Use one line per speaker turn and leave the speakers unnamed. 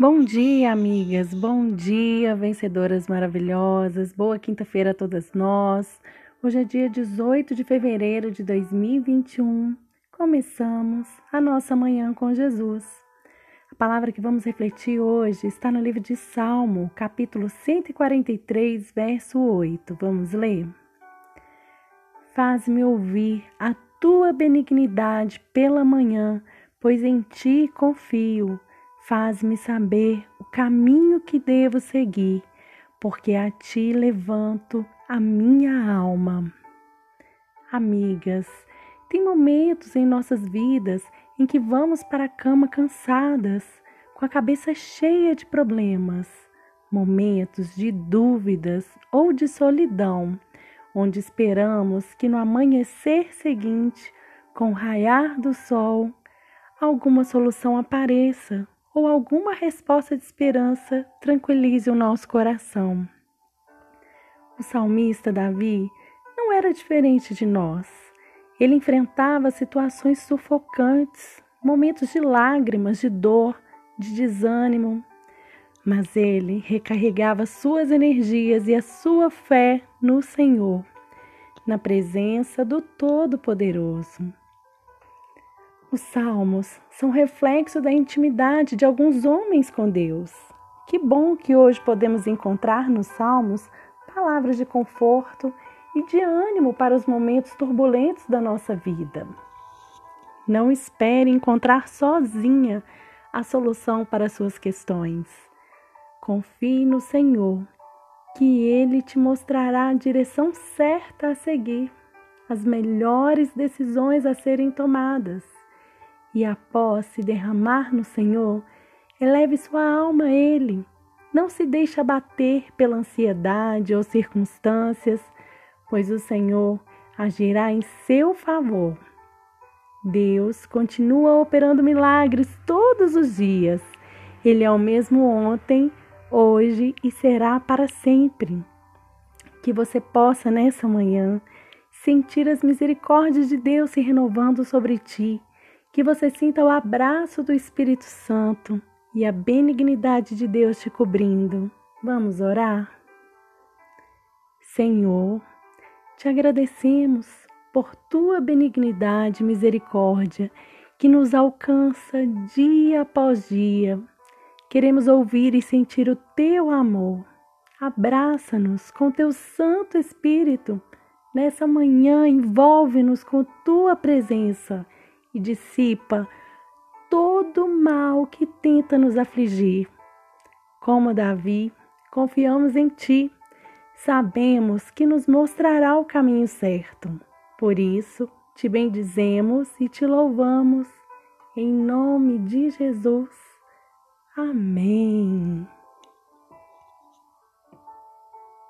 Bom dia, amigas. Bom dia, vencedoras maravilhosas. Boa quinta-feira a todas nós. Hoje é dia 18 de fevereiro de 2021. Começamos a nossa manhã com Jesus. A palavra que vamos refletir hoje está no livro de Salmo, capítulo 143, verso 8. Vamos ler? Faz-me ouvir a tua benignidade pela manhã, pois em ti confio. Faz-me saber o caminho que devo seguir, porque a ti levanto a minha alma. Amigas, tem momentos em nossas vidas em que vamos para a cama cansadas, com a cabeça cheia de problemas, momentos de dúvidas ou de solidão, onde esperamos que no amanhecer seguinte, com o raiar do sol, alguma solução apareça ou alguma resposta de esperança tranquilize o nosso coração. O salmista Davi não era diferente de nós. Ele enfrentava situações sufocantes, momentos de lágrimas, de dor, de desânimo, mas ele recarregava suas energias e a sua fé no Senhor, na presença do Todo-Poderoso. Os salmos são reflexo da intimidade de alguns homens com Deus. Que bom que hoje podemos encontrar nos salmos palavras de conforto e de ânimo para os momentos turbulentos da nossa vida. Não espere encontrar sozinha a solução para suas questões. Confie no Senhor, que Ele te mostrará a direção certa a seguir, as melhores decisões a serem tomadas e após se derramar no Senhor, eleve sua alma a Ele. Não se deixe abater pela ansiedade ou circunstâncias, pois o Senhor agirá em seu favor. Deus continua operando milagres todos os dias. Ele é o mesmo ontem, hoje e será para sempre. Que você possa nessa manhã sentir as misericórdias de Deus se renovando sobre ti que você sinta o abraço do Espírito Santo e a benignidade de Deus te cobrindo. Vamos orar? Senhor, te agradecemos por tua benignidade e misericórdia que nos alcança dia após dia. Queremos ouvir e sentir o teu amor. Abraça-nos com teu Santo Espírito. Nessa manhã, envolve-nos com tua presença e dissipa todo o mal que tenta nos afligir. Como Davi, confiamos em Ti, sabemos que nos mostrará o caminho certo. Por isso, te bendizemos e te louvamos. Em nome de Jesus. Amém.